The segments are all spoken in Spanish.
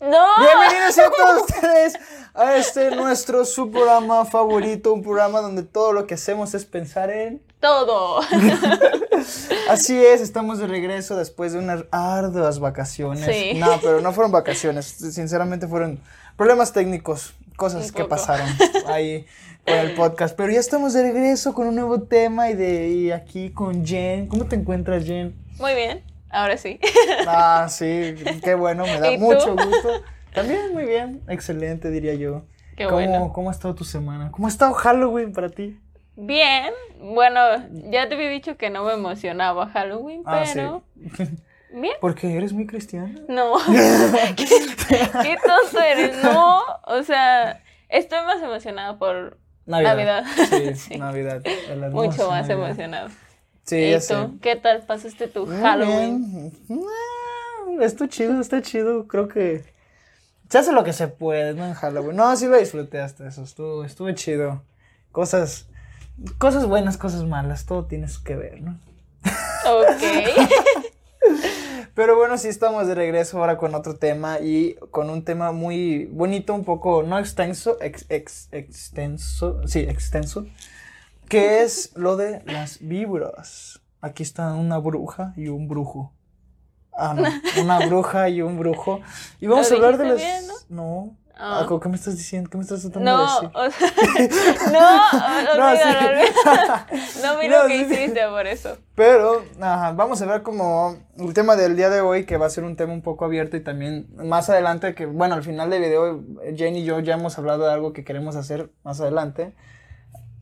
No. Bienvenidos a todos ustedes a este nuestro su programa favorito, un programa donde todo lo que hacemos es pensar en Todo. Así es, estamos de regreso después de unas arduas vacaciones. Sí. No, pero no fueron vacaciones, sinceramente fueron problemas técnicos, cosas que pasaron ahí con el podcast. Pero ya estamos de regreso con un nuevo tema y de y aquí con Jen. ¿Cómo te encuentras, Jen? Muy bien. Ahora sí. Ah, sí, qué bueno, me da mucho gusto. También muy bien, excelente diría yo. Qué ¿Cómo, bueno. ¿Cómo ha estado tu semana? ¿Cómo ha estado Halloween para ti? Bien. Bueno, ya te había dicho que no me emocionaba Halloween, Ah, pero. sí. Bien. Porque eres muy cristiana. No. ¿Qué, qué tonto eres. No. O sea, estoy más emocionada por Navidad. Sí, Sí. Navidad. mucho más Navidad. emocionada. Sí, ¿Y ya tú? sé. ¿Qué tal pasaste tu Muy Halloween? bien. Ah, Está chido, está chido. Creo que se hace lo que se puede, ¿no? En Halloween. No, sí lo disfruté hasta eso. Estuvo, estuvo chido. Cosas, cosas buenas, cosas malas. Todo tienes que ver, ¿no? Ok. Pero bueno, sí estamos de regreso ahora con otro tema y con un tema muy bonito, un poco, no extenso, ex, ex- extenso, sí, extenso, que es lo de las vibras. Aquí está una bruja y un brujo. Ah, no, una bruja y un brujo. Y vamos a ¿Lo hablar de las... bien, No. Ah. Ah, ¿Qué me estás diciendo? ¿Qué me estás tratando de No, decir? o sea, no, No, olvídalo, sí. olvídalo. No vi No, que sí, sí. hiciste por eso. Pero, ajá, vamos a ver como el tema del día de hoy, que va a ser un tema un poco abierto y también más adelante, que bueno, al final del video, Jane y yo ya hemos hablado de algo que queremos hacer más adelante.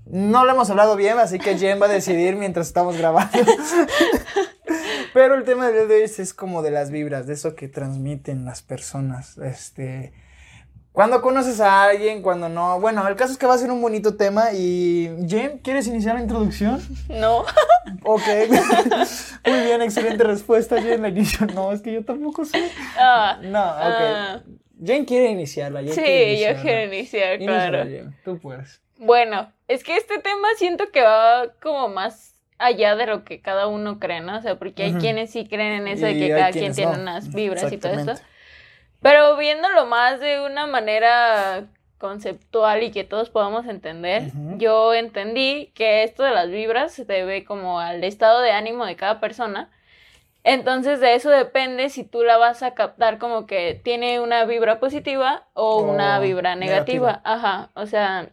No lo hemos hablado bien, así que Jen va a decidir mientras estamos grabando. Pero el tema de hoy es, es como de las vibras, de eso que transmiten las personas. Este, cuando conoces a alguien, cuando no. Bueno, el caso es que va a ser un bonito tema y Jen, ¿quieres iniciar la introducción? No. Ok. Muy bien, excelente respuesta. Jen la inicio. No, es que yo tampoco sé. Ah, No, ok. ah, Jen quiere iniciarla. Jen sí, quiere yo quiero iniciar, Iníciala, claro. Jen, Tú puedes. Bueno, es que este tema siento que va como más allá de lo que cada uno cree, ¿no? O sea, porque hay quienes sí creen en eso de que cada quien tiene no. unas vibras y todo esto. Pero viéndolo más de una manera conceptual y que todos podamos entender, yo entendí que esto de las vibras se debe como al estado de ánimo de cada persona. Entonces de eso depende si tú la vas a captar como que tiene una vibra positiva o O una vibra negativa. negativa. Ajá, o sea,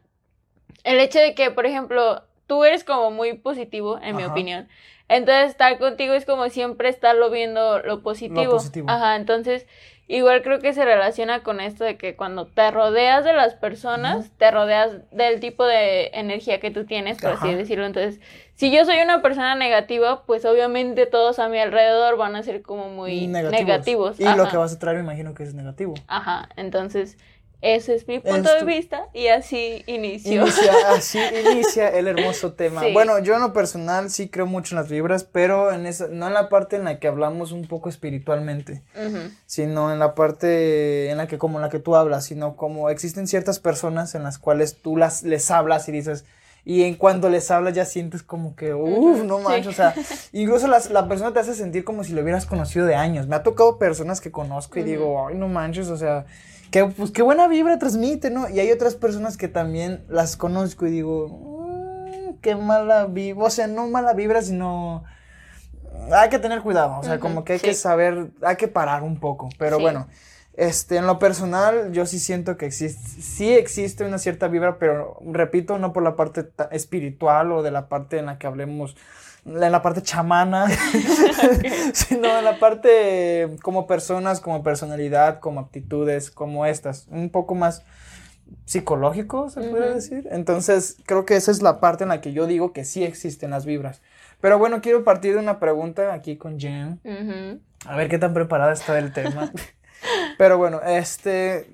el hecho de que, por ejemplo, tú eres como muy positivo, en mi opinión. Entonces estar contigo es como siempre estarlo viendo lo positivo. positivo. Ajá, entonces igual creo que se relaciona con esto de que cuando te rodeas de las personas, te rodeas del tipo de energía que tú tienes, por así decirlo. Entonces, si yo soy una persona negativa, pues obviamente todos a mi alrededor van a ser como muy negativos. Y lo que vas a traer, me imagino que es negativo. Ajá, entonces ese es mi punto de vista y así inició. Inicia, así inicia el hermoso tema. Sí. Bueno, yo en lo personal sí creo mucho en las vibras, pero en esa, no en la parte en la que hablamos un poco espiritualmente. Sino en la parte en la que como la que tú hablas, sino como existen ciertas personas en las cuales tú las les hablas y dices y en cuanto les hablas ya sientes como que uff, no sí. manches, o sea, incluso las- la persona te hace sentir como si lo hubieras conocido de años. Me ha tocado personas que conozco y digo, ay, no manches, o sea, que pues qué buena vibra transmite, ¿no? Y hay otras personas que también las conozco y digo, "Mm, qué mala vibra, o sea, no mala vibra, sino hay que tener cuidado, o sea, como que hay que saber, hay que parar un poco, pero Sí. bueno, este, en lo personal, yo sí siento que existe, sí existe una cierta vibra, pero repito, no por la parte espiritual o de la parte en la que hablemos, en la parte chamana, sino en la parte como personas, como personalidad, como actitudes, como estas, un poco más psicológico, se puede decir. Entonces, creo que esa es la parte en la que yo digo que sí existen las vibras. Pero bueno, quiero partir de una pregunta aquí con Jen. A ver qué tan preparada está el tema. Pero bueno, este.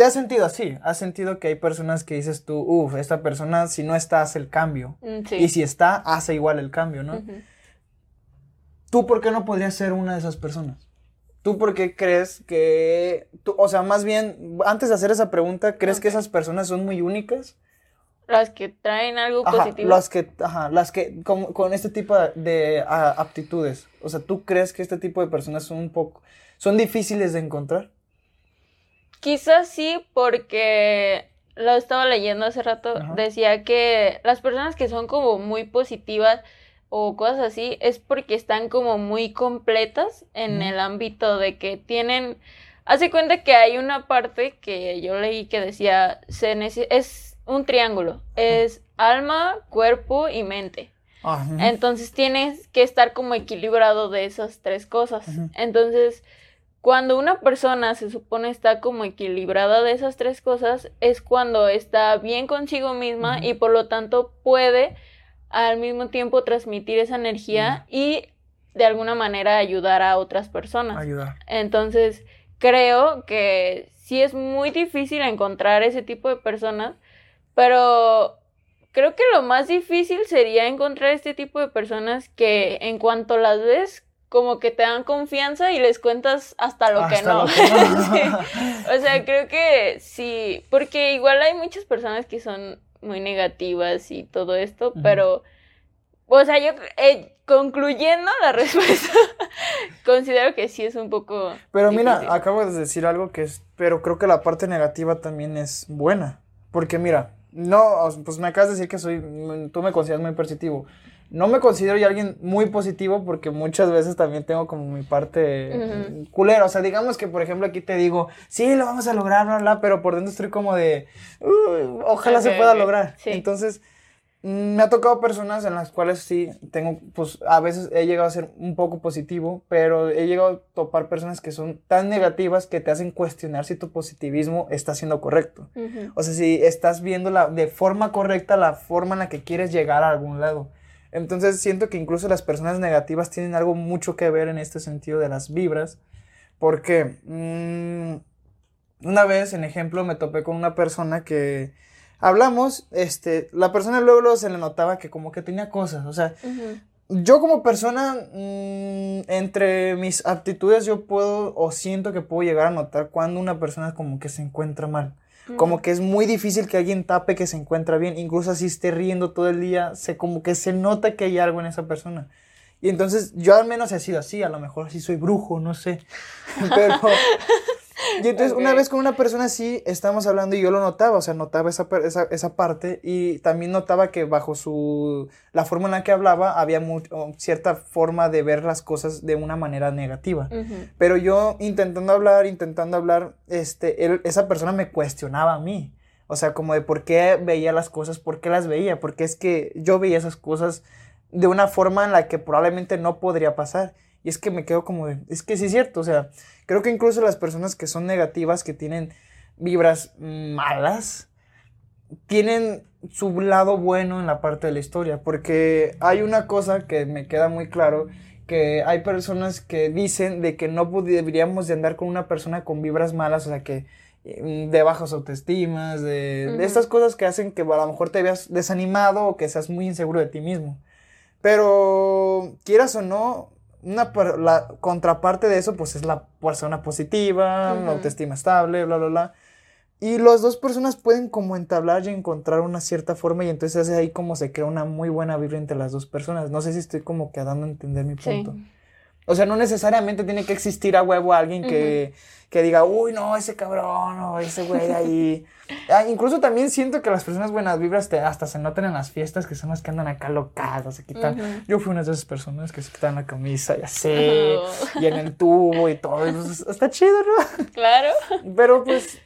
¿Te has sentido así? ¿Has sentido que hay personas que dices tú, uff, esta persona si no está hace el cambio? Mm, Sí. Y si está, hace igual el cambio, ¿no? ¿Tú por qué no podrías ser una de esas personas? ¿Tú por qué crees que, tú, o sea, más bien, antes de hacer esa pregunta, ¿crees que esas personas son muy únicas? Las que traen algo Ajá, positivo. las que, ajá, las que, con, con este tipo de, de, aptitudes. O sea, ¿tú crees que este tipo de personas son un poco, son difíciles de encontrar? Quizás sí, porque lo estaba leyendo hace rato, Ajá. decía que las personas que son como muy positivas o cosas así es porque están como muy completas en el ámbito de que tienen, hace cuenta que hay una parte que yo leí que decía, se es un triángulo, es alma, cuerpo y mente. Entonces tienes que estar como equilibrado de esas tres cosas. Entonces, cuando una persona se supone está como equilibrada de esas tres cosas, es cuando está bien consigo misma y por lo tanto puede al mismo tiempo transmitir esa energía y de alguna manera ayudar a otras personas. Ayudar. Entonces, creo que sí es muy difícil encontrar ese tipo de personas, pero creo que lo más difícil sería encontrar este tipo de personas que en cuanto las ves, como que te dan confianza y les cuentas hasta lo que no. lo que no. Sí. O sea, creo que sí, porque igual hay muchas personas que son muy negativas y todo esto, pero, o sea, yo eh, concluyendo la respuesta, considero que sí es un poco. Pero mira, acabo de decir algo que es, pero creo que la parte negativa también es buena. Porque mira, no, pues me acabas de decir que soy, mm, tú me consideras muy positivo. No me considero yo alguien muy positivo porque muchas veces también tengo como mi parte mm, culera. O sea, digamos que por ejemplo aquí te digo, sí, lo vamos a lograr, bla, bla, pero por dentro estoy como de, "Uy, ojalá se pueda lograr. sí. Entonces, Mm, Me ha tocado personas en las cuales sí tengo, pues a veces he llegado a ser un poco positivo, pero he llegado a topar personas que son tan negativas que te hacen cuestionar si tu positivismo está siendo correcto. O sea, si estás viendo la, de forma correcta la forma en la que quieres llegar a algún lado. Entonces siento que incluso las personas negativas tienen algo mucho que ver en este sentido de las vibras, porque mm, una vez, en ejemplo, me topé con una persona que hablamos, este, la persona luego, luego se le notaba que como que tenía cosas, o sea, yo como persona, mm, entre mis aptitudes, yo puedo o siento que puedo llegar a notar cuando una persona como que se encuentra mal. Como que es muy difícil que alguien tape que se encuentra bien, incluso así esté riendo todo el día, se como que se nota que hay algo en esa persona. Y entonces yo al menos he sido así, a lo mejor así soy brujo, no sé. Pero y entonces una Ok. vez con una persona así estábamos hablando y yo lo notaba, o sea, notaba esa, esa, esa parte y también notaba que bajo su la forma en la que hablaba había mu- cierta forma de ver las cosas de una manera negativa. Ujú. Pero yo intentando hablar, intentando hablar, este, él- esa persona me cuestionaba a mí. O sea, como de por qué veía las cosas, por qué las veía, porque es que yo veía esas cosas de una forma en la que probablemente no podría pasar. Y es que me quedo como de, es que sí es cierto, o sea, creo que incluso las personas que son negativas, que tienen vibras malas, tienen su lado bueno en la parte de la historia, porque hay una cosa que me queda muy claro, que hay personas que dicen de que no deberíamos de andar con una persona con vibras malas, o sea, que eh, de bajas autoestimas, de, de estas cosas que hacen que a lo mejor te veas desanimado o que seas muy inseguro de ti mismo. Pero quieras o no, una la contraparte de eso pues es la persona positiva, una autoestima estable, bla, bla, bla. Y las dos personas pueden como entablar y encontrar una cierta forma y entonces es ahí como se crea una muy buena vibra entre las dos personas. No sé si estoy como que dando a entender mi Sí. O sea, no necesariamente tiene que existir a huevo alguien que, que diga, uy, no, ese cabrón o ese güey ahí. Ah, incluso también siento que las personas buenas vibras te- hasta se notan en las fiestas, que son las que andan acá locadas, se quitan. Yo fui una de esas personas que se quitan la camisa y así, Oh. y en el tubo y todo. y pues, está chido, ¿no? Claro. Pero pues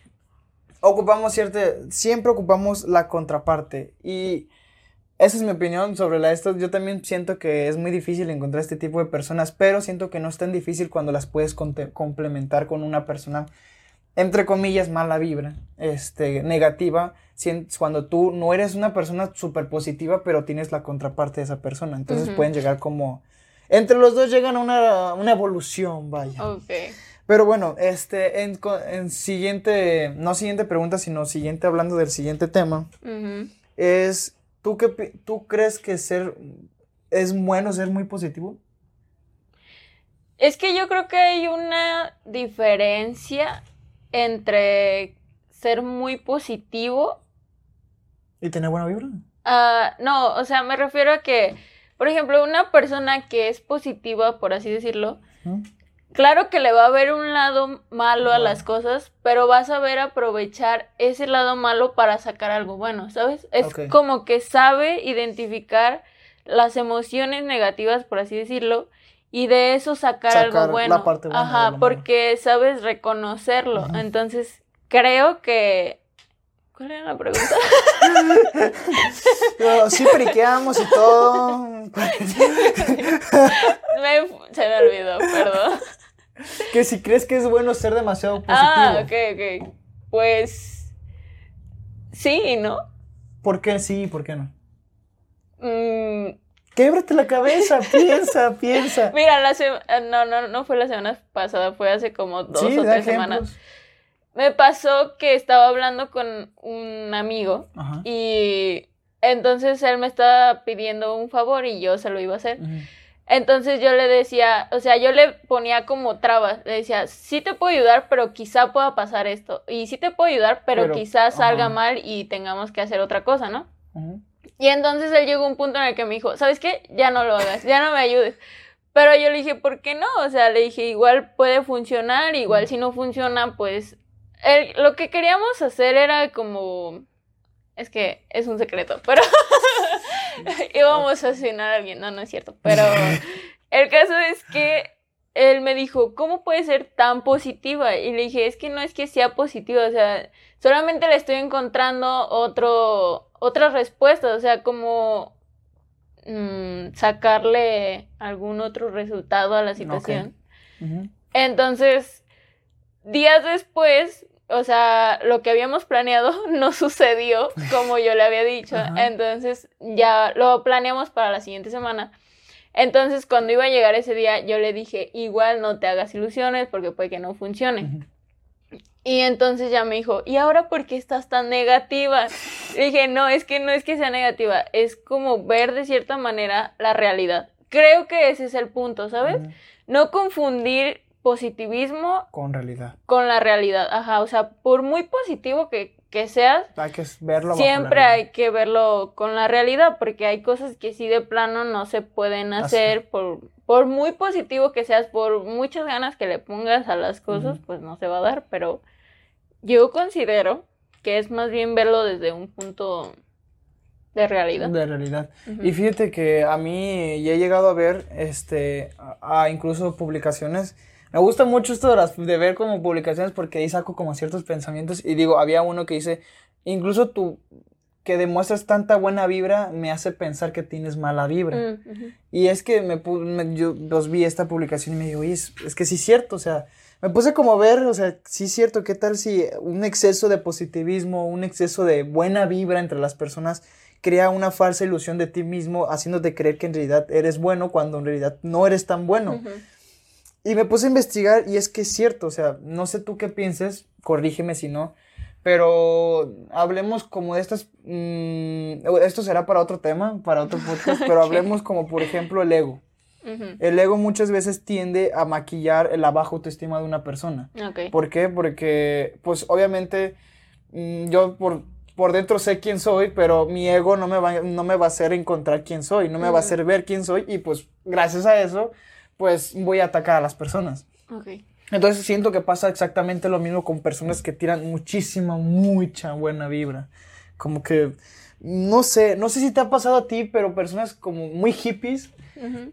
ocupamos cierta, siempre ocupamos la contraparte y esa es mi opinión sobre la esto. Yo también siento que es muy difícil encontrar este tipo de personas, pero siento que no es tan difícil cuando las puedes complementar con una persona entre comillas mala vibra, este negativa, cuando tú no eres una persona súper positiva, pero tienes la contraparte de esa persona. Entonces pueden llegar como entre los dos llegan a una, una evolución, vaya. Ok. Pero bueno, este, en, siguiente, no siguiente pregunta, sino siguiente, hablando del siguiente tema, es, ¿tú, qué, ¿tú crees que ser, es bueno ser muy positivo? Es que yo creo que hay una diferencia entre ser muy positivo. ¿Y tener buena vibra? ah, no, o sea, me refiero a que, por ejemplo, una persona que es positiva, por así decirlo, ¿Mm? Claro que le va a ver un lado malo a las cosas, pero vas a ver aprovechar ese lado malo para sacar algo bueno, ¿sabes? Es como que sabe identificar las emociones negativas, por así decirlo, y de eso sacar, Sacar algo la bueno. parte buena Ajá, malo. porque sabes reconocerlo. Ajá. Entonces, creo que... ¿Cuál era la pregunta? Sí periqueamos y todo. Me- se me olvidó, perdón. Que si crees que es bueno ser demasiado positivo. Ah, ok, ok. Pues... Sí, ¿no? ¿Por qué sí y por qué no? Mm, Québrate la cabeza, piensa, piensa. Mira, la ah, no, no, no fue la semana pasada, fue hace como dos sí, o tres semanas. Me pasó que estaba hablando con un amigo Ajá. y entonces él me estaba pidiendo un favor y yo se lo iba a hacer. Entonces yo le decía, o sea, yo le ponía como trabas, le decía, sí te puedo ayudar, pero quizá pueda pasar esto. Y sí te puedo ayudar, pero, Pero, quizá salga ajá. mal y tengamos que hacer otra cosa, ¿no? Y entonces él llegó a un punto en el que me dijo, ¿sabes qué? Ya no lo hagas, ya no me ayudes. Pero yo le dije, ¿por qué no? O sea, le dije, igual puede funcionar, igual si no funciona, pues... él- lo que queríamos hacer era como... Es que es un secreto, pero íbamos a cenar a alguien, no, no es cierto, pero el caso es que él me dijo, ¿cómo puede ser tan positiva? Y le dije, es que no es que sea positiva, o sea, solamente le estoy encontrando otro, otras respuestas, o sea, como mm, sacarle algún otro resultado a la situación. Entonces, días después, o sea, lo que habíamos planeado no sucedió como yo le había dicho. Ajá. Entonces, ya lo planeamos para la siguiente semana. Entonces, cuando iba a llegar ese día, yo le dije, igual no te hagas ilusiones porque puede que no funcione. Ujú. Y entonces ya me dijo, ¿y ahora por qué estás tan negativa? Le dije, no, es que no es que sea negativa, es como ver de cierta manera la realidad. Creo que ese es el punto, ¿sabes? Ujú. No confundir positivismo Con realidad. con la realidad. Ajá, o sea, por muy positivo que, que seas, Hay que verlo siempre hay que verlo con la realidad, porque hay cosas que sí de plano no se pueden hacer por, por muy positivo que seas, por muchas ganas que le pongas a las cosas, pues no se va a dar, pero yo considero que es más bien verlo desde un punto de realidad. De realidad. Y fíjate que a mí ya he llegado a ver, este, a, a incluso publicaciones. Me gusta mucho esto de, las, de ver como publicaciones porque ahí saco como ciertos pensamientos y digo, había uno que dice, incluso tú que demuestras tanta buena vibra me hace pensar que tienes mala vibra. Mm. Y es que me, yo los vi esta publicación y me digo, oye, es, es que sí es cierto, o sea, me puse como a ver, o sea, sí es cierto, ¿qué tal si un exceso de positivismo, un exceso de buena vibra entre las personas crea una falsa ilusión de ti mismo, haciéndote creer que en realidad eres bueno cuando en realidad no eres tan bueno? Y me puse a investigar y es que es cierto, o sea, no sé tú qué pienses, corrígeme si no, pero hablemos como de estas, mm, esto será para otro tema, para otro podcast, pero hablemos como por ejemplo el ego. Ujú. El ego muchas veces tiende a maquillar la baja autoestima de una persona. Ok. ¿Por qué? Porque, pues obviamente, mm, yo por, por dentro sé quién soy, pero mi ego no me, va, no me va a hacer encontrar quién soy, no me va a hacer ver quién soy y pues gracias a eso, pues voy a atacar a las personas. Ok. Entonces siento que pasa exactamente lo mismo con personas que tiran muchísima, mucha buena vibra. Como que, no sé, no sé si te ha pasado a ti, pero personas como muy hippies,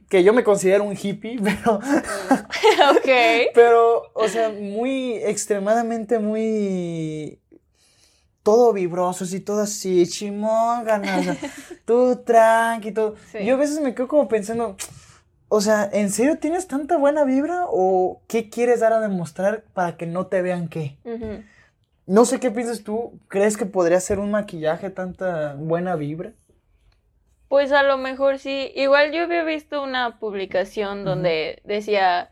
que yo me considero un hippie, pero, ok. pero, o sea, muy, extremadamente muy, todo vibrosos y todo así, chimón, ganas, tú tranqui, todo. Sí. Yo a veces me quedo como pensando, o sea, ¿en serio tienes tanta buena vibra o qué quieres dar a demostrar para que no te vean qué? No sé qué piensas tú, ¿crees que podría ser un maquillaje tanta buena vibra? Pues a lo mejor sí. Igual yo había visto una publicación donde decía,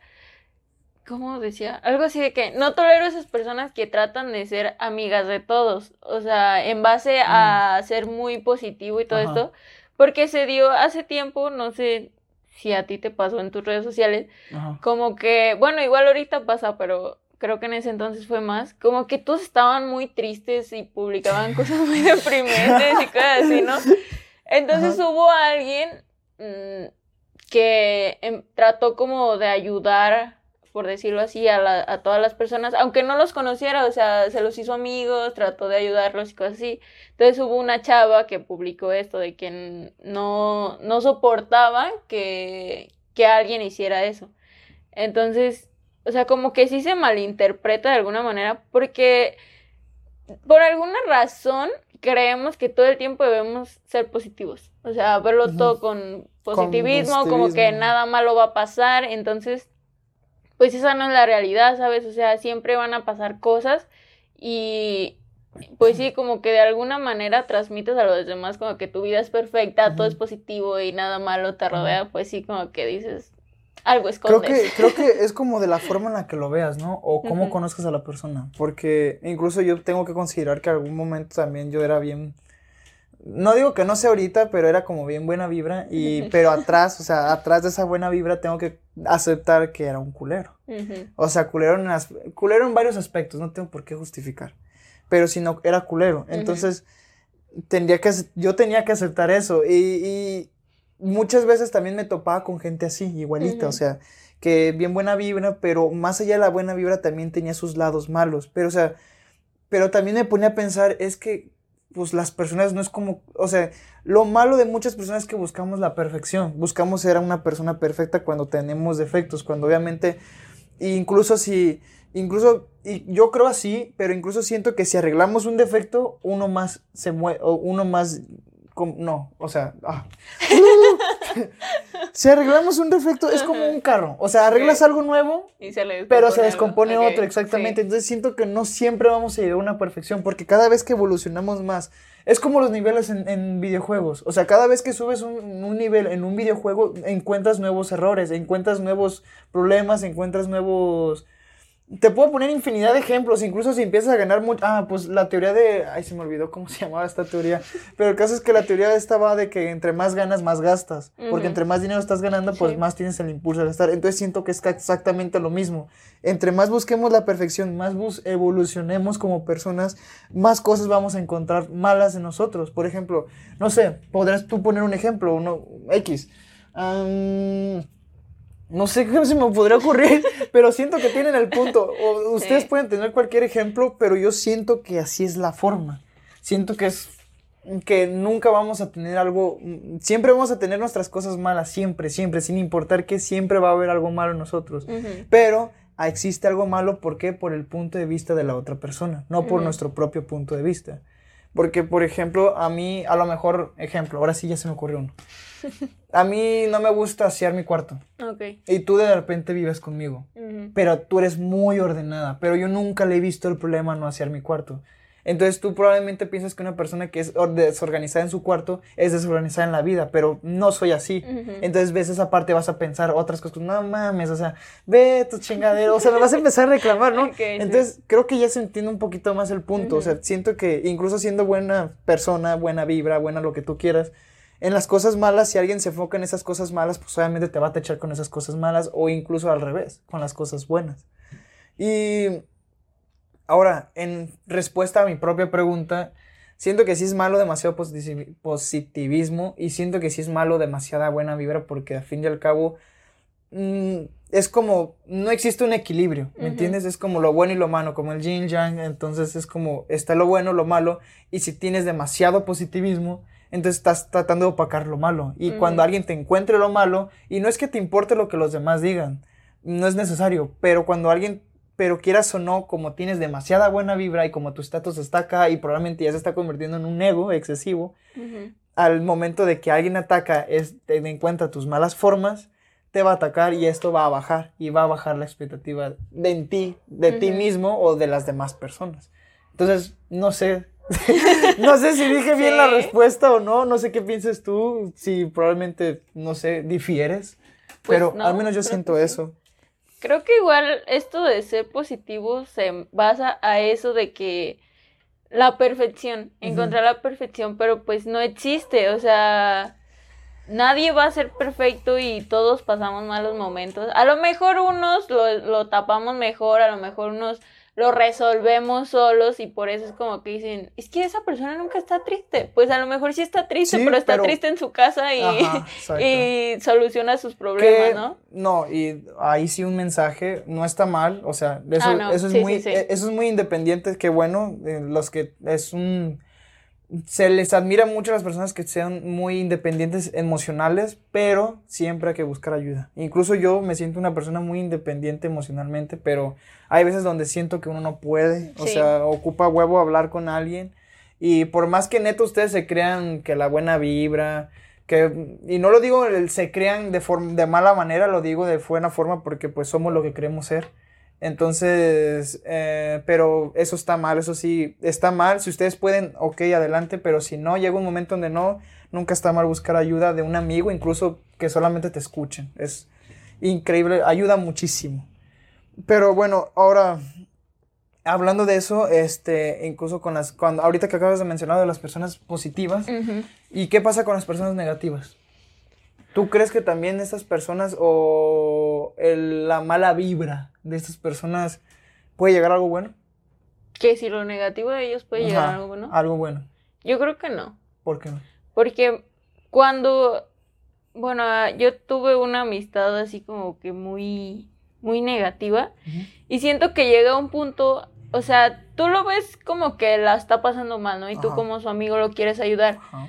¿cómo decía? Algo así de que no tolero esas personas que tratan de ser amigas de todos. O sea, en base a ser muy positivo y todo esto. Porque se dio hace tiempo, no sé si a ti te pasó en tus redes sociales, Ajá. como que, bueno, igual ahorita pasa, pero creo que en ese entonces fue más, como que todos estaban muy tristes y publicaban cosas muy deprimentes y cosas así, ¿no? Entonces Ajá. hubo alguien mm, que em, trató como de ayudar por decirlo así, a, la, a todas las personas, aunque no los conociera, o sea, se los hizo amigos, trató de ayudarlos y cosas así. Entonces hubo una chava que publicó esto de que no, no soportaba que, que alguien hiciera eso. Entonces, o sea, como que sí se malinterpreta de alguna manera porque por alguna razón creemos que todo el tiempo debemos ser positivos. O sea, verlo todo con positivismo, como que nada malo va a pasar. Entonces, pues esa no es la realidad, ¿sabes? O sea, siempre van a pasar cosas y pues sí, como que de alguna manera transmites a los demás como que tu vida es perfecta, todo es positivo y nada malo te rodea, pues sí, como que dices, algo escondes. Creo que, creo que es como de la forma en la que lo veas, ¿no? O cómo conozcas a la persona. Porque incluso yo tengo que considerar que algún momento también yo era bien. No digo que no sé ahorita, pero era como bien buena vibra. Y, pero atrás, o sea, atrás de esa buena vibra tengo que aceptar que era un culero. O sea, culero en, culero en varios aspectos, no tengo por qué justificar. Pero si no, era culero. Entonces, tendría que, yo tenía que aceptar eso. y muchas veces también me topaba con gente así, igualita, o sea, que bien buena vibra, pero más allá de la buena vibra también tenía sus lados malos, pero o sea, pero también me ponía a pensar, es que pues las personas no es como, o sea, lo malo de muchas personas es que buscamos la perfección, buscamos ser una persona perfecta cuando tenemos defectos, cuando obviamente, incluso si, incluso, y yo creo así, pero incluso siento que si arreglamos un defecto, uno más se mueve, o uno más no, o sea, ah. si arreglamos un defecto, es como un carro. O sea, arreglas algo nuevo, pero se descompone otro, exactamente. Entonces siento que no siempre vamos a llegar a una perfección, porque cada vez que evolucionamos más, es como los niveles en, videojuegos. O sea, cada vez que subes un, un, nivel en un videojuego, encuentras nuevos errores, encuentras nuevos problemas, encuentras nuevos te puedo poner infinidad de ejemplos, incluso si empiezas a ganar mucho. Ah, pues la teoría de. Ay, se me olvidó cómo se llamaba esta teoría. Pero el caso es que la teoría estaba de que entre más ganas, más gastas. Porque entre más dinero estás ganando, pues más tienes el impulso de gastar. Entonces siento que es exactamente lo mismo. Entre más busquemos la perfección, más evolucionemos como personas, más cosas vamos a encontrar malas en nosotros. Por ejemplo, no sé, podrás tú poner un ejemplo, uno X. No sé qué se me podría ocurrir, pero siento que tienen el punto. O ustedes pueden tener cualquier ejemplo, pero yo siento que así es la forma. Siento que es que nunca vamos a tener algo, siempre vamos a tener nuestras cosas malas, siempre, siempre, sin importar que siempre va a haber algo malo en nosotros. Pero existe algo malo, ¿por qué? Por el punto de vista de la otra persona, no por nuestro propio punto de vista. Porque, por ejemplo, a mí, a lo mejor, ejemplo, ahora sí ya se me ocurrió uno. A mí no me gusta asear mi cuarto. Ok. Y tú de repente vives conmigo. Pero tú eres muy ordenada. Pero yo nunca le he visto el problema no asear mi cuarto. Entonces tú probablemente piensas que una persona que es desorganizada en su cuarto es desorganizada en la vida, pero no soy así. Entonces ves esa parte, vas a pensar otras cosas, no mames, o sea, ve tu chingadero, o sea, me vas a empezar a reclamar, ¿no? Entonces creo que ya se entiende un poquito más el punto, o sea, siento que incluso siendo buena persona, buena vibra, buena lo que tú quieras, en las cosas malas, si alguien se enfoca en esas cosas malas, pues obviamente te va a techar con esas cosas malas o incluso al revés, con las cosas buenas. Y ahora, en respuesta a mi propia pregunta, siento que sí es malo demasiado positivismo y siento que sí es malo demasiada buena vibra porque al fin y al cabo mm, es como, no existe un equilibrio, ¿me entiendes? Es como lo bueno y lo malo, como el yin yang, entonces es como está lo bueno, lo malo y si tienes demasiado positivismo, entonces estás tratando de opacar lo malo. Y cuando alguien te encuentre lo malo, y no es que te importe lo que los demás digan, no es necesario, pero cuando alguien, pero quieras o no, como tienes demasiada buena vibra y como tu estatus está acá y probablemente ya se está convirtiendo en un ego excesivo, al momento de que alguien ataca, es, ten en cuenta tus malas formas, te va a atacar y esto va a bajar y va a bajar la expectativa de en ti, de ti mismo o de las demás personas. Entonces, no sé, no sé si dije bien la respuesta o no, no sé qué piensas tú, si probablemente, no sé, difieres, pues pero al menos yo siento eso. Creo que igual esto de ser positivo se basa a eso de que la perfección, encontrar la perfección, pero pues no existe, o sea, nadie va a ser perfecto y todos pasamos malos momentos. A lo mejor unos lo, lo tapamos mejor, a lo mejor unos lo resolvemos solos y por eso es como que dicen, es que esa persona nunca está triste. Pues a lo mejor sí está triste, Sí, pero está pero- triste en su casa y, Ajá, y soluciona sus problemas, que- ¿no? No, y ahí sí un mensaje, no está mal, o sea, eso, Ah, no, eso es sí, muy, sí, eh, eso es muy independiente, que bueno, eh, los que es un, se les admira mucho a las personas que sean muy independientes emocionales, pero siempre hay que buscar ayuda. Incluso yo me siento una persona muy independiente emocionalmente, pero hay veces donde siento que uno no puede, o Sí. sea, ocupa huevo hablar con alguien. Y por más que neto ustedes se crean que la buena vibra, que, y no lo digo, se crean de, de mala manera, lo digo de buena forma porque pues somos lo que queremos ser. Entonces, eh, pero eso está mal, eso sí, está mal. Si ustedes pueden, ok, adelante, pero si no, llega un momento donde no, nunca está mal buscar ayuda de un amigo, incluso que solamente te escuchen. Es increíble, ayuda muchísimo. Pero bueno, ahora, hablando de eso, este, incluso con las, cuando, ahorita que acabas de mencionar de las personas positivas. ¿Y qué pasa con las personas negativas? ¿Tú crees que también estas personas o el- la mala vibra de estas personas puede llegar a algo bueno? Que si lo negativo de ellos puede llegar a algo bueno. Algo bueno. Yo creo que no. ¿Por qué no? Porque cuando, bueno, ah, yo tuve una amistad así como que muy, muy negativa y siento que llega a un punto, o sea, tú lo ves como que la está pasando mal, ¿no? Y tú como su amigo lo quieres ayudar, Ajá.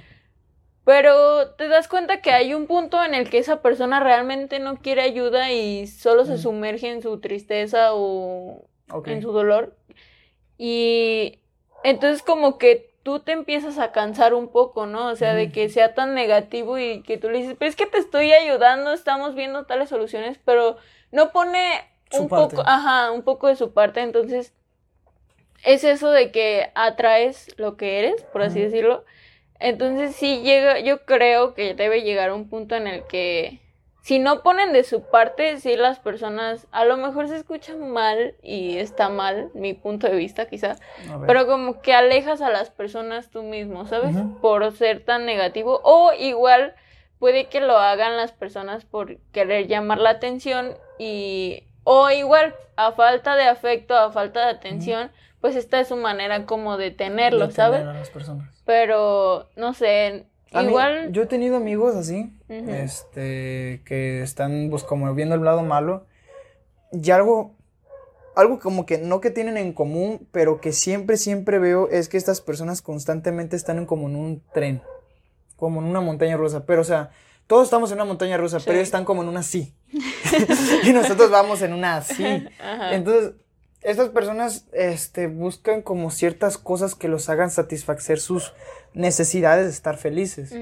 Pero te das cuenta que hay un punto en el que esa persona realmente no quiere ayuda y solo se sumerge en su tristeza o en su dolor. Y entonces como que tú te empiezas a cansar un poco, ¿no? O sea, de que sea tan negativo y que tú le dices, pero es que te estoy ayudando, estamos viendo tales soluciones, pero no pone Su un parte. poco, ajá, un poco de su parte, entonces es eso de que atraes lo que eres, por así decirlo. Entonces sí llega, yo creo que debe llegar a un punto en el que si no ponen de su parte, sí las personas a lo mejor se escuchan mal y está mal, mi punto de vista quizá, pero como que alejas a las personas tú mismo, ¿sabes? Por ser tan negativo o igual puede que lo hagan las personas por querer llamar la atención y o igual a falta de afecto, a falta de atención, pues esta es su manera como de tenerlo, De ¿sabes? tener a las personas. Pero no sé, A mí- igual yo he tenido amigos así, este, que están pues como viendo el lado malo y algo, algo como que no que tienen en común, pero que siempre, siempre veo es que estas personas constantemente están en como en un tren, como en una montaña rusa, pero o sea, todos estamos en una montaña rusa, pero ellos están como en una sí. y nosotros vamos en una sí. Ajá. Entonces, estas personas este, buscan como ciertas cosas que los hagan satisfacer sus necesidades de estar felices.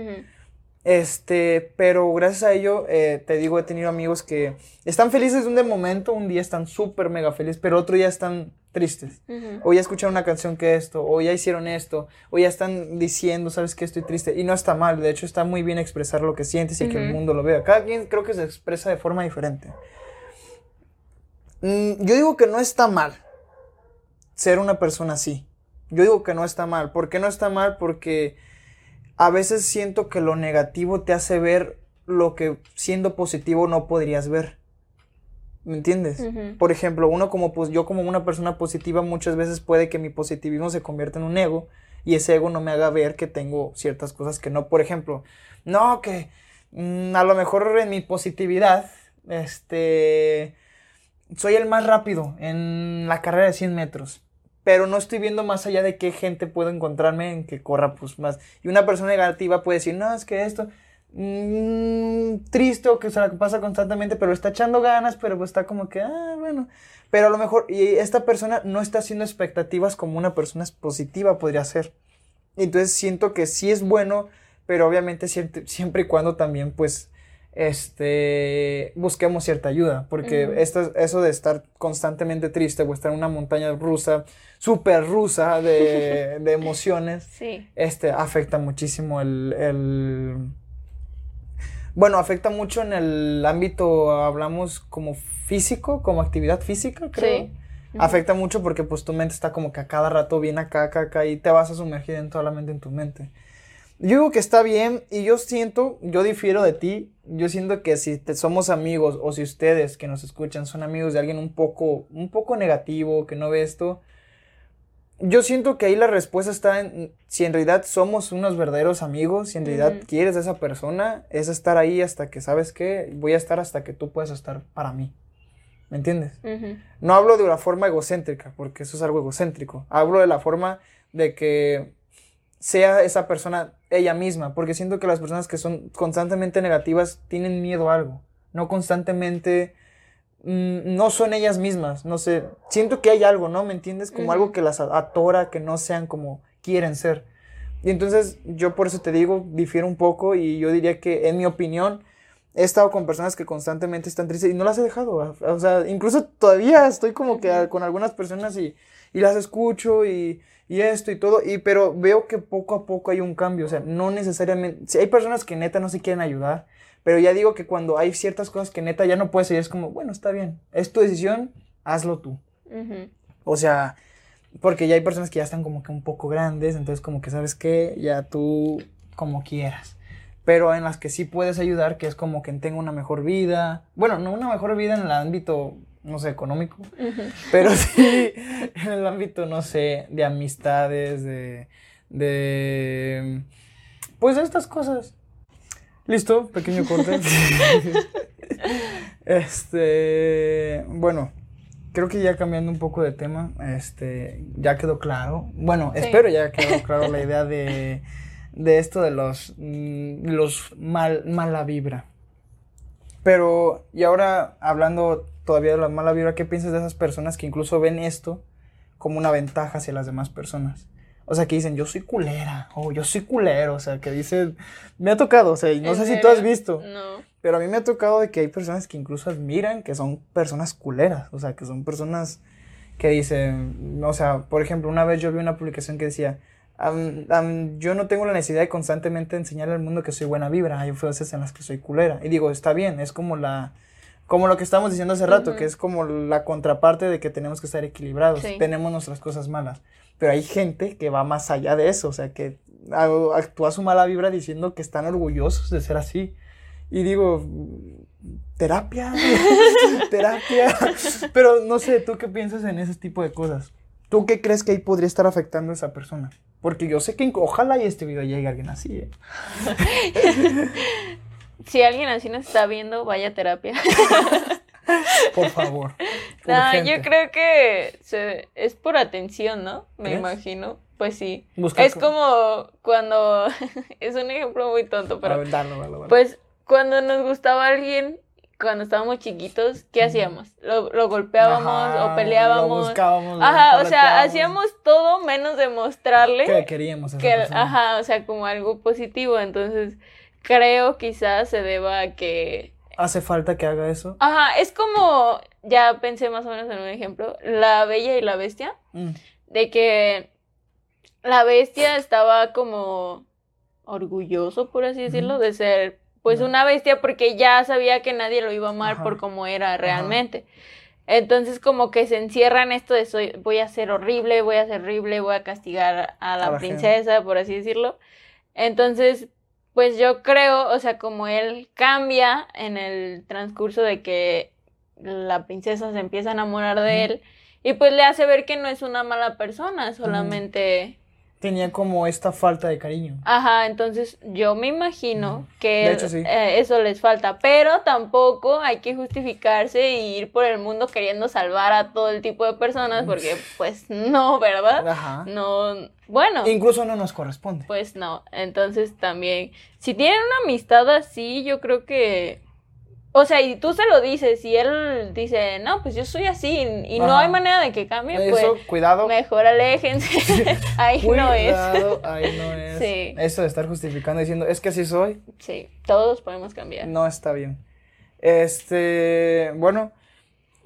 Este, pero gracias a ello, eh, te digo, he tenido amigos que están felices de un de momento, un día están súper mega felices, pero otro día están tristes. Ujú. O ya escucharon una canción que esto, o ya hicieron esto, o ya están diciendo, sabes que estoy triste. Y no está mal, de hecho está muy bien expresar lo que sientes y que el mundo lo vea. Cada quien creo que se expresa de forma diferente. Mm, yo digo que no está mal ser una persona así. Yo digo que no está mal. ¿Por qué no está mal? Porque a veces siento que lo negativo te hace ver lo que siendo positivo no podrías ver. ¿Me entiendes? Por ejemplo, uno como pues yo como una persona positiva muchas veces puede que mi positivismo se convierta en un ego y ese ego no me haga ver que tengo ciertas cosas que no, por ejemplo, no que mm, a lo mejor en mi positividad este soy el más rápido en la carrera de 100 metros, pero no estoy viendo más allá de qué gente puedo encontrarme en que corra pues más. Y una persona negativa puede decir, no, es que esto, mm, triste o que pasa constantemente, pero está echando ganas, pero pues está como que, ah, bueno. Pero a lo mejor, y esta persona no está haciendo expectativas como una persona positiva podría ser. Entonces siento que sí es bueno, pero obviamente siempre, siempre y cuando también pues este busquemos cierta ayuda, porque esto, eso de estar constantemente triste o estar en una montaña rusa, súper rusa de, de emociones, Sí. este afecta muchísimo el, el- bueno, afecta mucho en el ámbito, hablamos como físico, como actividad física, creo. Sí. Afecta mucho porque pues tu mente está como que a cada rato viene acá, acá, acá y te vas a sumergir en toda la mente en tu mente. Yo digo que está bien y yo siento, yo difiero de ti, yo siento que si te somos amigos o si ustedes que nos escuchan son amigos de alguien un poco, un poco negativo, que no ve esto, yo siento que ahí la respuesta está en si en realidad somos unos verdaderos amigos, si en realidad Ujú. quieres a esa persona, es estar ahí hasta que, ¿sabes qué? Voy a estar hasta que tú puedas estar para mí. ¿Me entiendes? Ujú. No hablo de una forma egocéntrica, porque eso es algo egocéntrico. Hablo de la forma de que sea esa persona ella misma, porque siento que las personas que son constantemente negativas tienen miedo a algo, no constantemente, mm, no son ellas mismas, no sé, siento que hay algo, ¿no? ¿Me entiendes? Como algo que las atora, que no sean como quieren ser. Y entonces yo por eso te digo, difiero un poco y yo diría que en mi opinión he estado con personas que constantemente están tristes y no las he dejado. O sea, incluso todavía estoy como que con algunas personas y, y las escucho y, y esto y todo, y, pero veo que poco a poco hay un cambio. O sea, no necesariamente. Si hay personas que neta no se quieren ayudar, pero ya digo que cuando hay ciertas cosas que neta ya no puedes seguir, es como, bueno, está bien, es tu decisión, hazlo tú. O sea, porque ya hay personas que ya están como que un poco grandes, entonces como que sabes que ya tú como quieras. Pero en las que sí puedes ayudar, que es como que tenga una mejor vida. Bueno, no una mejor vida en el ámbito, no sé, económico, pero sí en el ámbito, no sé, de amistades, de, de, pues estas cosas. Listo, pequeño corte. este, bueno, creo que ya cambiando un poco de tema, este, ya quedó claro. Bueno, Sí. espero ya quedó claro la idea de, de esto de los, mm, los mal, mala vibra. Pero, y ahora hablando todavía de la mala vibra, ¿qué piensas de esas personas que incluso ven esto como una ventaja hacia las demás personas? O sea, que dicen, yo soy culera, o yo soy culero, o sea, que dicen, me ha tocado, o sea, y no ¿En sé si tú has visto, No. pero a mí me ha tocado de que hay personas que incluso admiran que son personas culeras, o sea, que son personas que dicen, o sea, por ejemplo, una vez yo vi una publicación que decía, "Am- am, yo no tengo la necesidad de constantemente enseñarle al mundo que soy buena vibra, hay veces en las que soy culera. Y digo, está bien, es como la, como lo que estamos diciendo hace rato, Ujú. que es como la contraparte de que tenemos que estar equilibrados, Sí. tenemos nuestras cosas malas. Pero hay gente que va más allá de eso, o sea, que actúa su mala vibra diciendo que están orgullosos de ser así. Y digo, terapia, terapia. Pero no sé, ¿tú qué piensas en ese tipo de cosas? ¿Tú qué crees que ahí podría estar afectando a esa persona? Porque yo sé que ojalá y este video llegue a alguien así, ¿eh? Si alguien así nos está viendo, vaya a terapia. Por favor. No, urgente. yo creo que se- es por atención, ¿no? Me ¿Crees? imagino. Pues sí. Es co- como cuando. es un ejemplo muy tonto, pero. ver, dalo, dalo, dalo. Pues cuando nos gustaba alguien, cuando estábamos chiquitos, ¿qué hacíamos? Lo, lo golpeábamos Ajá, o peleábamos. Lo buscábamos, lo Ajá, o sea, hacíamos todo menos demostrarle Que queríamos a esa que, persona. ajá, o sea, como algo positivo. Entonces, creo quizás se deba a que ¿Hace falta que haga eso? Ajá, es como, ya pensé más o menos en un ejemplo, la bella y la bestia, Mm. de que la bestia estaba como orgulloso, por así decirlo, de ser pues una bestia porque ya sabía que nadie lo iba a amar Ajá. por cómo era realmente. Entonces como que se encierra en esto de soy, voy a ser horrible, voy a ser horrible, voy a castigar a la A la princesa, por así decirlo. Entonces, pues yo creo, o sea, como él cambia en el transcurso de que la princesa se empieza a enamorar de él y pues le hace ver que no es una mala persona, solamente... Tenía como esta falta de cariño. Ajá, entonces yo me imagino que De hecho, sí. eh, eso les falta, pero tampoco hay que justificarse e ir por el mundo queriendo salvar a todo el tipo de personas, porque pues no, ¿verdad? Ajá. No, bueno, Incluso no nos corresponde. pues no, entonces también, si tienen una amistad así, yo creo que, o sea, y tú se lo dices, y él dice, no, pues yo soy así, y no hay manera de que cambie, pues Eso, cuidado. mejor aléjense, ahí no es. Cuidado, ahí no es. Sí. Eso de estar justificando diciendo, es que así soy, Sí, todos podemos cambiar. no está bien. Este, bueno,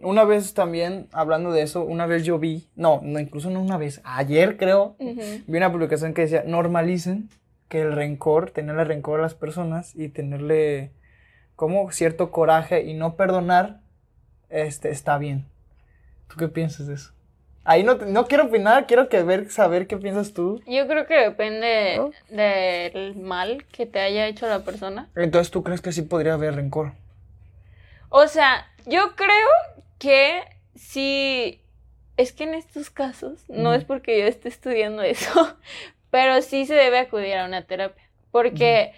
una vez también, hablando de eso, una vez yo vi, no, no, incluso no una vez, ayer creo, vi una publicación que decía, normalicen que el rencor, tenerle rencor a las personas y tenerle como cierto coraje y no perdonar, este, está bien. ¿Tú qué piensas de eso? Ahí no, no quiero opinar, quiero que ver, saber qué piensas tú. Yo creo que depende ¿No? del mal que te haya hecho la persona. Entonces, ¿tú crees que sí podría haber rencor? O sea, yo creo que sí. Es que en estos casos, no es porque yo esté estudiando eso, pero sí se debe acudir a una terapia. Porque,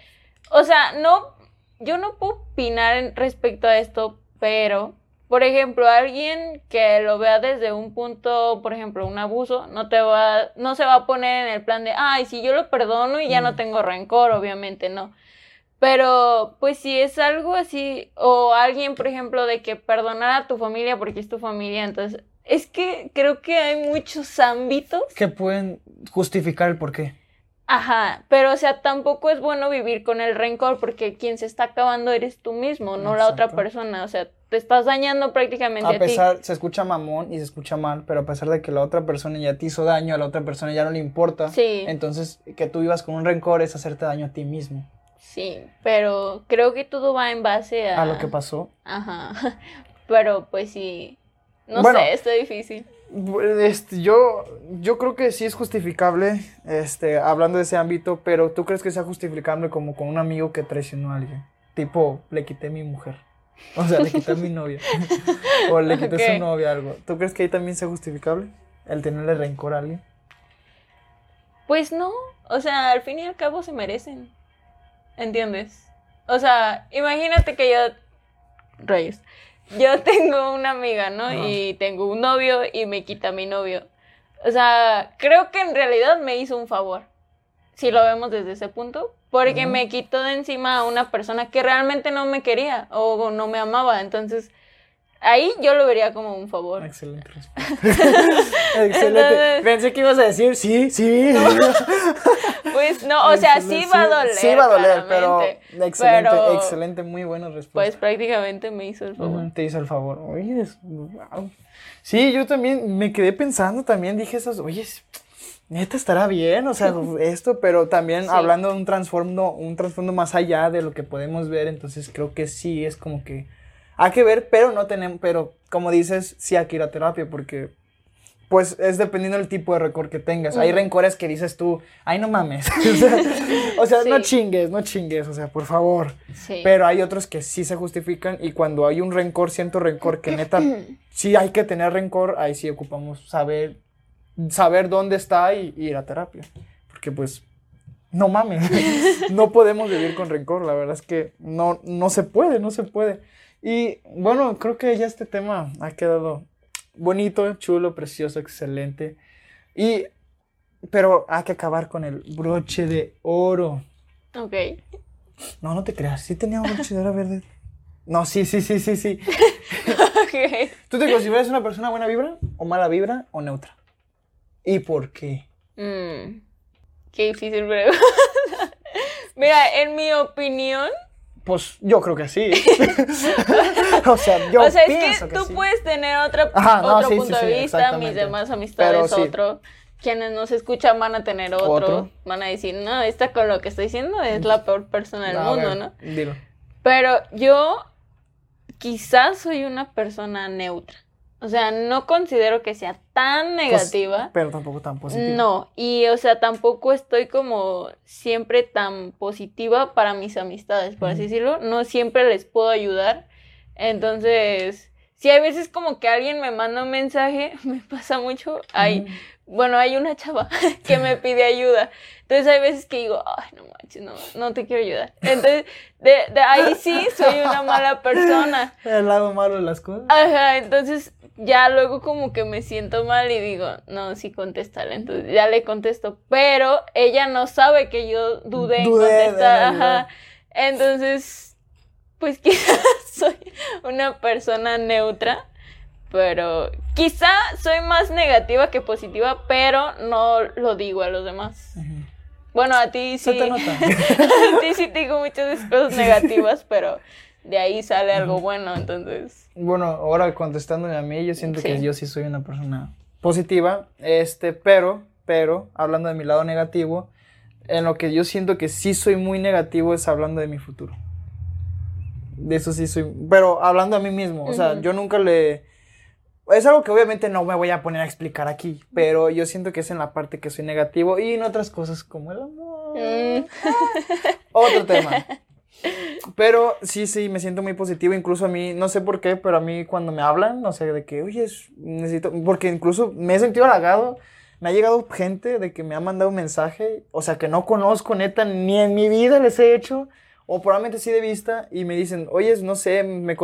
o sea, no. Yo no puedo opinar respecto a esto, pero. Por ejemplo, alguien que lo vea desde un punto, por ejemplo, un abuso, no te va, no se va a poner en el plan de, ay, si yo lo perdono y ya no Ujú. tengo rencor, obviamente no. Pero, pues si es algo así, o alguien, por ejemplo, de que perdonar a tu familia porque es tu familia, entonces, es que creo que hay muchos ámbitos. Que pueden justificar el porqué. Ajá, pero o sea, tampoco es bueno vivir con el rencor porque quien se está acabando eres tú mismo, no la otra persona, o sea, te estás dañando prácticamente a, A pesar, se escucha mamón y se escucha mal, pero a pesar de que la otra persona ya te hizo daño, a la otra persona ya no le importa. Sí. Entonces, que tú vivas con un rencor es hacerte daño a ti mismo. Sí, pero creo que todo va en base a... A lo que pasó. Ajá, pero pues sí, no Bueno. sé, está difícil. Este, yo, yo creo que sí es justificable, este, hablando de ese ámbito, pero ¿tú crees que sea justificable como con un amigo que traicionó a alguien? Tipo, le quité mi mujer. O sea, le quité a mi novia. o le quité Ok. su novia, algo. ¿Tú crees que ahí también sea justificable? El tenerle rencor a alguien. Pues no, o sea, al fin y al cabo se merecen. ¿Entiendes? O sea, imagínate que yo. Rayos. Yo tengo una amiga, ¿no? Ajá. Y tengo un novio y me quita mi novio. O sea, creo que en realidad me hizo un favor. Si lo vemos desde ese punto. Porque me quitó de encima a una persona que realmente no me quería o no me amaba. Entonces, ahí yo lo vería como un favor. Excelente respuesta. Excelente. Entonces- Pensé que ibas a decir sí, sí. Pues no, o sea, sí va a doler. Sí va a doler, pero excelente, Pero- excelente, muy buena respuesta. Pues prácticamente me hizo el favor. Te hizo el favor. Oye, es- wow. Sí, yo también me quedé pensando, también dije esas, oye, neta estará bien, o sea, esto, pero también Sí. hablando de un trasfondo, un trasfondo más allá de lo que podemos ver, entonces creo que sí es como que hay que ver, pero no tenemos, pero como dices, sí hay que ir a terapia porque pues es dependiendo del tipo de rencor que tengas. Hay Ujú. rencores que dices tú, ay no mames. o sea, o sea, no Sí. chingues, no chingues, o sea, por favor. Sí. Pero hay otros que sí se justifican y cuando hay un rencor, siento rencor que neta, sí hay que tener rencor, ahí sí ocupamos saber, saber dónde está y, y ir a terapia. Porque pues, no mames, no podemos vivir con rencor, la verdad es que no, no se puede, no se puede. Y bueno, creo que ya este tema ha quedado bonito, chulo, precioso, excelente. Y, pero hay que acabar con el broche de oro. Ok. No, no te creas. Sí tenía un broche de oro verde. No, sí, sí, sí, sí, sí. Ok. ¿Tú te consideras una persona buena vibra o mala vibra o neutra? ¿Y por qué? Mm, qué difícil pregunta. Mira, en mi opinión, Pues yo creo que sí. o sea, yo o sea, es que que, tú sí. puedes tener otra, Ajá, no, otro sí, punto sí, de vista, mis demás amistades Pero otro. Quienes nos escuchan van a tener otro. Otro. Van a decir, no, esta con lo que estoy diciendo es la peor persona del mundo, ver, ¿no? Dilo. Pero yo quizás soy una persona neutra. O sea, no considero que sea tan negativa. Pero tampoco tan positivo. No, y o sea, tampoco estoy como siempre tan positiva para mis amistades, por así decirlo. No siempre les puedo ayudar. Entonces, si hay veces como que alguien me manda un mensaje, me pasa mucho. Hay, bueno, hay una chava que me pide ayuda. Entonces hay veces que digo, ay, no manches, no, no te quiero ayudar. Entonces, de, de ahí sí soy una mala persona. El lado malo de las cosas. Ajá, entonces ya luego como que me siento mal y digo, no, sí contéstale, entonces ya le contesto, pero ella no sabe que yo dudé en contestar, ajá, entonces, pues quizás soy una persona neutra, pero quizá soy más negativa que positiva, pero no lo digo a los demás. Bueno, a ti sí, te nota. a ti sí te digo muchas cosas negativas, pero de ahí sale algo bueno, entonces... Bueno, ahora contestándole a mí, yo siento que Sí. yo sí soy una persona positiva, este, pero, pero, hablando de mi lado negativo, en lo que yo siento que sí soy muy negativo es hablando de mi futuro. De eso sí soy, pero hablando a mí mismo, o sea, yo nunca le, es algo que obviamente no me voy a poner a explicar aquí, pero yo siento que es en la parte que soy negativo y en otras cosas como el amor. Mm. Otro tema. Pero sí, sí, me siento muy positivo. Incluso a mí, no sé por qué, pero a mí cuando me hablan, no sé, de que, oye, es- necesito. Porque incluso me he sentido halagado. Me ha llegado gente de que me ha mandado un mensaje, o sea, que no conozco, neta, ni en mi vida les he hecho, o probablemente sí de vista, y me dicen, oye, no sé, me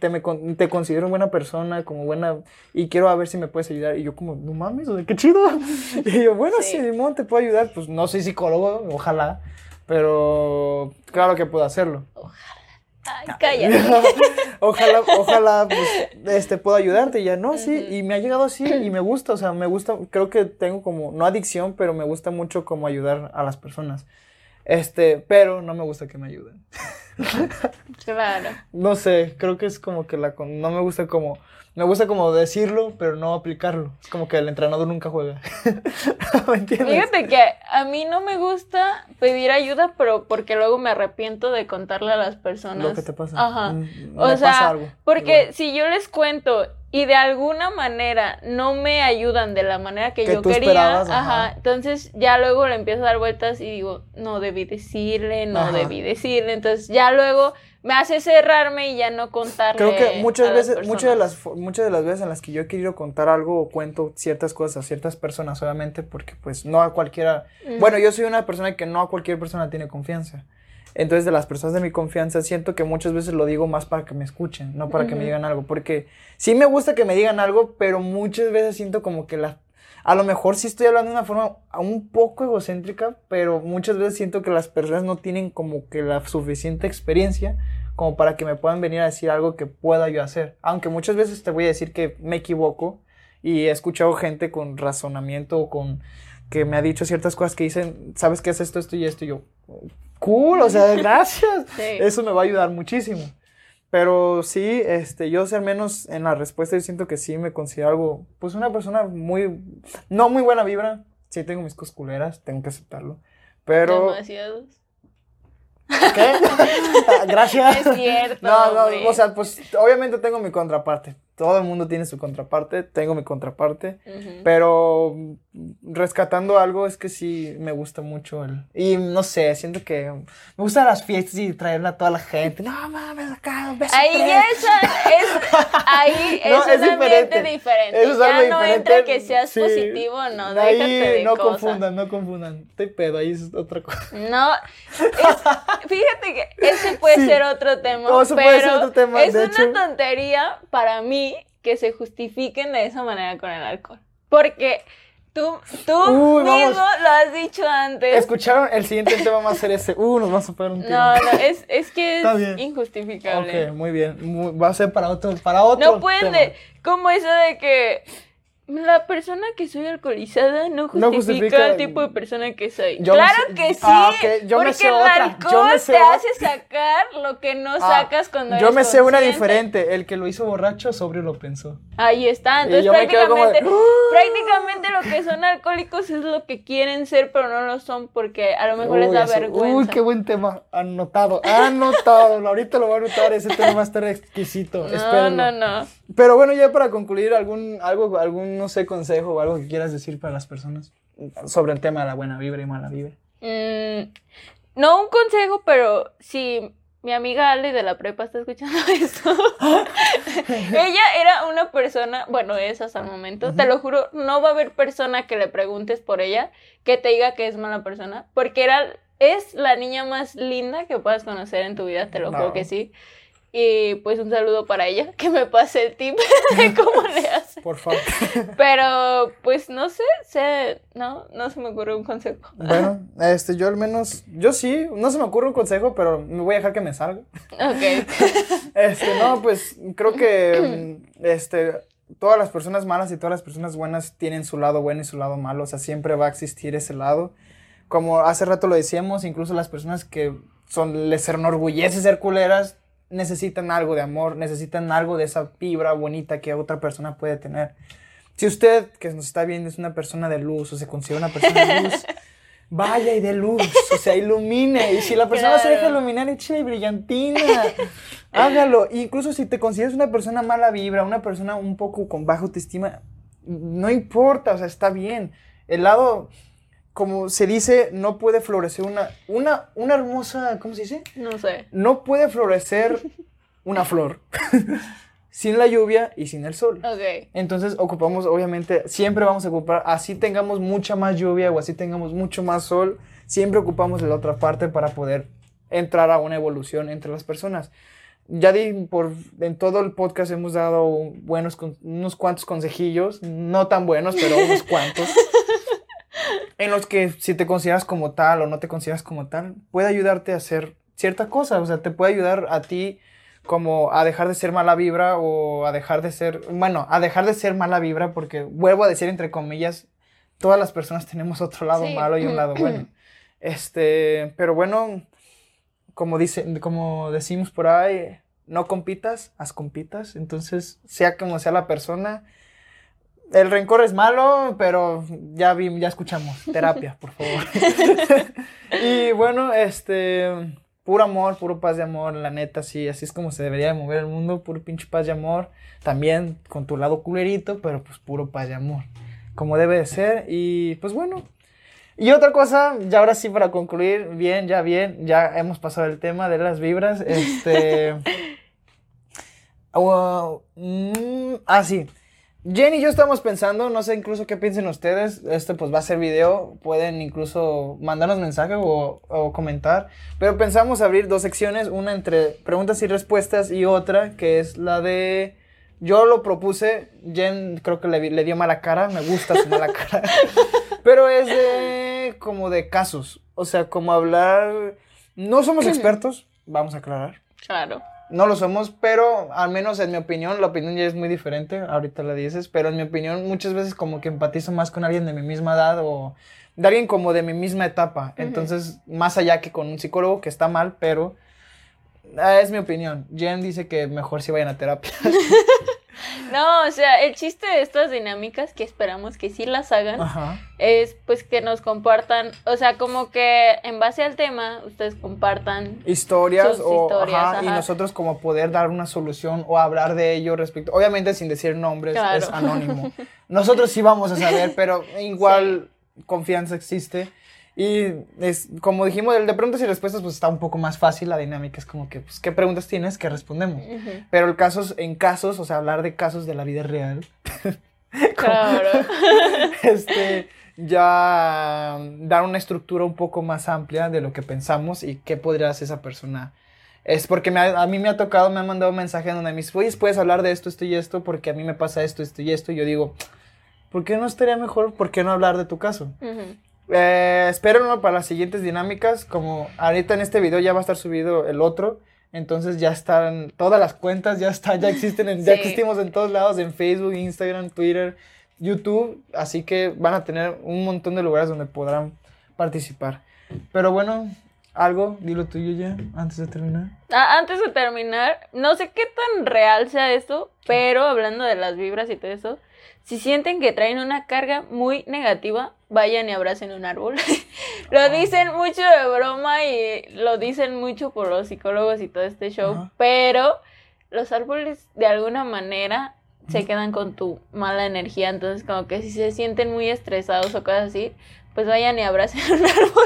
te, me con- te considero buena persona, como buena, y quiero a ver si me puedes ayudar. Y yo, como, no mames, qué chido. Y yo, bueno, Sí. sí, Simón, te puedo ayudar. Pues no soy psicólogo, ojalá, pero claro que puedo hacerlo. Ay, cállate. ojalá, ojalá, pues, este, pueda ayudarte, y ya no, sí, y me ha llegado así, y me gusta, o sea, me gusta, creo que tengo como, no adicción, pero me gusta mucho como ayudar a las personas, este, pero no me gusta que me ayuden, Claro. no sé, creo que es como que la, con- no me gusta como, me gusta como decirlo, pero no aplicarlo, es como que el entrenador nunca juega, ¿me entiendes? Fíjate que a mí no me gusta pedir ayuda, pero porque luego me arrepiento de contarle a las personas. Lo que te pasa. Ajá. Mm, O sea, pasa algo. Porque igual. si yo les cuento y de alguna manera no me ayudan de la manera que, Que yo quería, ajá. ajá. entonces ya luego le empiezo a dar vueltas y digo, no debí decirle, no Ajá. debí decirle, entonces ya luego me hace cerrarme y ya no contarle. Creo que muchas veces, muchas de las, muchas de las veces en las que yo he querido contar algo o cuento ciertas cosas a ciertas personas, obviamente, porque pues no a cualquiera, bueno, yo soy una persona que no a cualquier persona tiene confianza. Entonces, de las personas de mi confianza, siento que muchas veces lo digo más para que me escuchen, no para que me digan algo, porque sí me gusta que me digan algo, pero muchas veces siento como que la, a lo mejor sí estoy hablando de una forma un poco egocéntrica, pero muchas veces siento que las personas no tienen como que la suficiente experiencia como para que me puedan venir a decir algo que pueda yo hacer. Aunque muchas veces te voy a decir que me equivoco y he escuchado gente con razonamiento o con que me ha dicho ciertas cosas que dicen, sabes qué es esto, esto y esto, y yo, cool, o sea, gracias. Sí. Eso me va a ayudar muchísimo. Pero sí, este, yo sé al menos en la respuesta yo siento que sí me considero algo, pues una persona muy, no muy buena vibra. Sí tengo mis cosculeras, tengo que aceptarlo. Pero, Demasiados. ¿qué? Gracias. Es cierto, No, no, hombre. o sea, pues obviamente tengo mi contraparte. Todo el mundo tiene su contraparte, tengo mi contraparte. Pero rescatando algo es que sí me gusta mucho el... Y no sé, siento que me gustan las fiestas y traerla a toda la gente. No mames, acá, beso Ahí ya es, es- ahí es, No, un es ambiente diferente. diferente. Eso es ya algo no diferente. entra que seas Sí. positivo, no, Ahí de no cosas. confundan, no confundan. Estoy pedo, ahí es otra cosa. No, es- fíjate que ese puede Sí. ser otro tema, No, eso pero puede ser otro tema, es de una hecho. tontería para mí que se justifiquen de esa manera con el alcohol. Porque tú, tú Uy, vamos. mismo lo has dicho antes. ¿Escucharon? El siguiente tema va a ser ese. Uh, nos vamos a poner un tiro. No, no, es, es que es injustificable. Ok, muy bien. Muy- va a ser para otro, para otro No pueden como eso de que la persona que soy alcoholizada no justifica, justifica- el tipo de persona que soy. Yo me claro que sí, Ah, ok, yo me porque sé el yo alcohol me sé te otra. hace sacar lo que no Ah, sacas cuando Yo eres me sé una diferente. El que lo hizo borracho, sobrio lo pensó. Ahí está, entonces me como de, prácticamente, "Ah". prácticamente lo que son alcohólicos es lo que quieren ser, pero no lo son porque a lo mejor les Uy, da eso- vergüenza. Uy, qué buen tema. Anotado, anotado. Ahorita lo voy a anotar. Ese tema va a estar exquisito. no, Espérenlo. no, no. Pero bueno, ya para concluir, algún, algo, algún, no sé, consejo o algo que quieras decir para las personas sobre el tema de la buena vibra y mala vibra. Mm, no un consejo, pero si mi amiga Ale de la prepa está escuchando esto, ella era una persona, bueno, es hasta el momento, te lo juro, no va a haber persona que le preguntes por ella que te diga que es mala persona, porque era, es la niña más linda que puedas conocer en tu vida, te lo juro que sí. Y pues un saludo para ella, que me pase el tip de cómo le hace. Por favor. Pero pues no sé, sé, no, no se me ocurre un consejo. bueno, este, yo al menos, yo sí, no se me ocurre un consejo, pero me voy a dejar que me salga. Ok. Este, no, pues creo que mm, este, todas las personas malas y todas las personas buenas tienen su lado bueno y su lado malo, o sea, siempre va a existir ese lado. Como hace rato lo decíamos, incluso las personas que son, les enorgullece ser culeras, necesitan algo de amor, necesitan algo de esa vibra bonita que otra persona puede tener. Si usted que nos está viendo es una persona de luz o se considera una persona de luz, vaya y dé luz, o sea, ilumine. Y si la persona se deja Claro. iluminar, échale brillantina. Hágalo. Incluso si te consideras una persona mala vibra, una persona un poco con baja autoestima, no importa, o sea, está bien. El lado, como se dice, no puede florecer una, una, una hermosa, ¿cómo se dice? No sé. No puede florecer una flor sin la lluvia y sin el sol. Ok. Entonces ocupamos, obviamente, siempre vamos a ocupar, así tengamos mucha más lluvia o así tengamos mucho más sol, siempre ocupamos la otra parte para poder entrar a una evolución entre las personas. Ya di por en todo el podcast hemos dado buenos unos cuantos consejillos, no tan buenos, pero unos cuantos. En los que si te consideras como tal o no te consideras como tal, puede ayudarte a hacer cierta cosa, o sea, te puede ayudar a ti como a dejar de ser mala vibra o a dejar de ser, bueno, a dejar de ser mala vibra porque vuelvo a decir entre comillas, todas las personas tenemos otro lado Sí. malo y un lado bueno. Este, pero bueno, como dice, como decimos por ahí, no compitas, haz compitas, entonces sea como sea la persona, el rencor es malo, pero ya vi, ya escuchamos. Terapia, por favor. y bueno, este. Puro amor, puro paz de amor, la neta, sí. Así es como se debería de mover el mundo. Puro pinche paz de amor. También con tu lado culerito, pero pues puro paz de amor. Como debe de ser. Y pues bueno. Y otra cosa, ya ahora sí para concluir, bien, ya bien, ya hemos pasado el tema de las vibras. Este. Uh, mm, ah, sí. Jen y yo estamos pensando, no sé incluso qué piensen ustedes, este pues va a ser video, pueden incluso mandarnos mensaje o, o comentar, pero pensamos abrir dos secciones, una entre preguntas y respuestas y otra que es la de, yo lo propuse, Jen creo que le, le dio mala cara, me gusta su mala cara, pero es de como de casos, o sea, como hablar, no somos expertos, vamos a aclarar, Claro. No lo somos, pero al menos en mi opinión, la opinión ya es muy diferente, ahorita la dices, pero en mi opinión muchas veces como que empatizo más con alguien de mi misma edad o de alguien como de mi misma etapa. Entonces, más allá que con un psicólogo, que está mal, pero ah, es mi opinión. Jen dice que mejor si vayan a terapia. No, o sea, el chiste de estas dinámicas que esperamos que sí las hagan Ajá. es pues que nos compartan, o sea, como que en base al tema ustedes compartan Historias, Sus o, historias, ajá, y nosotros como poder dar una solución o hablar de ello respecto, obviamente sin decir nombres, Claro. es anónimo. Nosotros sí vamos a saber, pero igual confianza existe. Y es, como dijimos, el de preguntas y respuestas pues está un poco más fácil, la dinámica es como que, pues, ¿qué preguntas tienes? que respondemos? Ujú. Pero el casos, en casos, o sea, hablar de casos de la vida real, Claro. este, ya dar una estructura un poco más amplia de lo que pensamos y qué podría hacer esa persona. Es porque me ha- a mí me ha tocado, me han mandado un mensaje en donde me dice, oye, puedes hablar de esto, esto y esto, porque a mí me pasa esto, esto y esto. Y yo digo, ¿por qué no estaría mejor? ¿Por qué no hablar de tu caso? Ujú. Eh, espérenlo para las siguientes dinámicas. Como ahorita en este video ya va a estar subido el otro. Entonces ya están todas las cuentas, ya está, ya existen, en- ya existimos en todos lados, en Facebook, Instagram, Twitter, YouTube. Así que van a tener un montón de lugares donde podrán participar. Pero bueno, algo, dilo tuyo ya, antes de terminar. Ah, antes de terminar, no sé qué tan real sea esto, pero hablando de las vibras y todo eso, si sienten que traen una carga muy negativa, vayan y abracen un árbol. lo Ah. dicen mucho de broma y lo dicen mucho por los psicólogos y todo este show, Ajá. pero los árboles de alguna manera se quedan con tu mala energía, entonces como que si se sienten muy estresados o cosas así, pues vayan y abracen un árbol.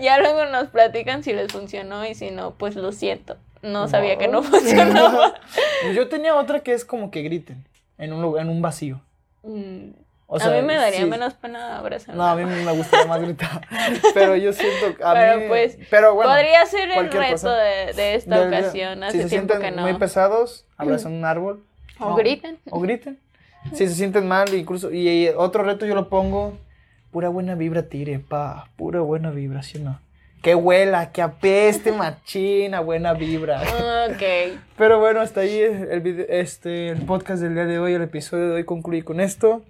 ya luego nos platican si les funcionó y si no, pues lo siento. No sabía que no funcionaba. Yo tenía otra que es como que griten en un lugar, en un vacío. Mm, O a mí me daría sí. menos pena abrazar. No, a mí me gustaría más gritar. Pero yo siento que a Pero mí. pues, pero bueno. Podría ser el reto cosa. de, de esta de- ocasión. Hace si se tiempo sienten que no. muy pesados, abrazan un árbol. O No, griten. O griten. Si se sienten mal, incluso. Y, y otro reto yo lo pongo. Pura buena vibra tire, pa. Pura buena vibra, ¿sí o no? Que huela, que apeste machina, buena vibra. Ok. Pero bueno, hasta ahí el, video- este, el podcast del día de hoy, el episodio de hoy concluye con esto.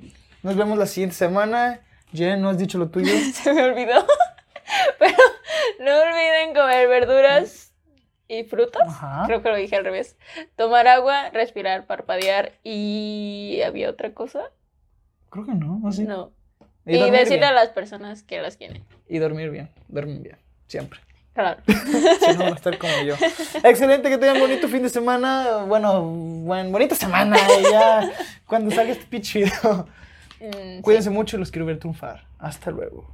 Nos vemos la siguiente semana. Jen, ¿no has dicho lo tuyo? Se me olvidó. Pero no olviden comer verduras y frutas. Creo que lo dije al revés. Tomar agua, respirar, parpadear y había otra cosa. Creo que no, así. No. Y, decirle a las personas que las quieren. Y dormir bien, dormir bien, siempre. Claro. si no, va a estar como yo. Excelente, que tengan bonito fin de semana. Bueno, buen, bonita semana. Ya, cuando salga este pitch video. Mm, Cuídense mucho y los quiero ver triunfar. Hasta luego.